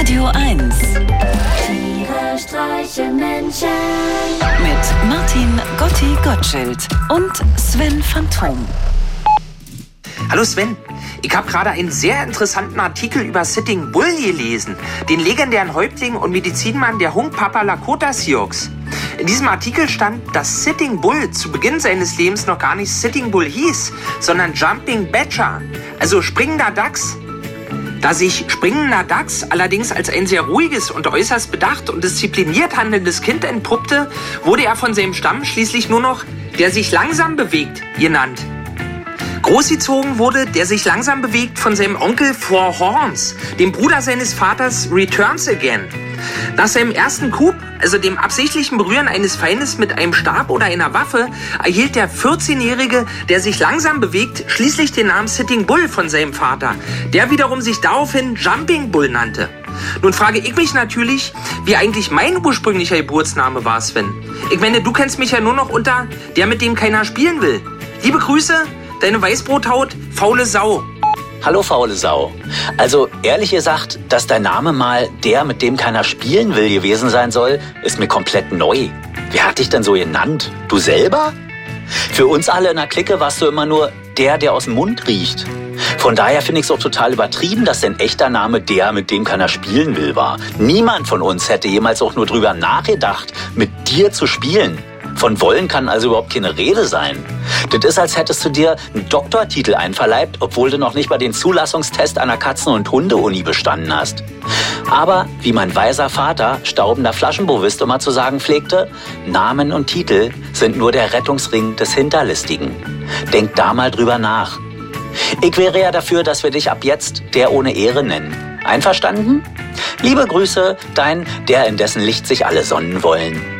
Radio 1 Tiere streichen Menschen. mit Martin Gotti Gottschild und Sven Phantom. Hallo Sven, ich habe gerade einen sehr interessanten Artikel über Sitting Bull gelesen, den legendären Häuptling und Medizinmann der Hunkpapa Lakota Sioux. In diesem Artikel stand, dass Sitting Bull zu Beginn seines Lebens noch gar nicht Sitting Bull hieß, sondern Jumping Badger, also springender Dachs. Da sich springender Dachs allerdings als ein sehr ruhiges und äußerst bedacht und diszipliniert handelndes Kind entpuppte, wurde er von seinem Stamm schließlich nur noch der sich langsam bewegt genannt. Großgezogen wurde, der sich langsam bewegt von seinem Onkel Four Horns, dem Bruder seines Vaters Returns Again. Nach seinem ersten Coup, also dem absichtlichen Berühren eines Feindes mit einem Stab oder einer Waffe, erhielt der 14-Jährige, der sich langsam bewegt, schließlich den Namen Sitting Bull von seinem Vater, der wiederum sich daraufhin Jumping Bull nannte. Nun frage ich mich natürlich, wie eigentlich mein ursprünglicher Geburtsname war, Sven. Ich meine, du kennst mich ja nur noch unter der, mit dem keiner spielen will. Liebe Grüße, deine Weißbrothaut, faule Sau. Hallo faule Sau. Also ehrlich gesagt, dass dein Name mal der, mit dem keiner spielen will gewesen sein soll, ist mir komplett neu. Wer hat dich denn so genannt? Du selber? Für uns alle in der Clique warst du immer nur der, der aus dem Mund riecht. Von daher finde ich es auch total übertrieben, dass dein echter Name der, mit dem keiner spielen will, war. Niemand von uns hätte jemals auch nur drüber nachgedacht, mit dir zu spielen. Von wollen kann also überhaupt keine Rede sein. Das ist, als hättest du dir einen Doktortitel einverleibt, obwohl du noch nicht mal den Zulassungstest einer Katzen- und Hunde-Uni bestanden hast. Aber wie mein weiser Vater, staubender Flaschenbovist, immer zu sagen pflegte, Namen und Titel sind nur der Rettungsring des Hinterlistigen. Denk da mal drüber nach. Ich wäre ja dafür, dass wir dich ab jetzt der ohne Ehre nennen. Einverstanden? Liebe Grüße, dein, der in dessen Licht sich alle sonnen wollen.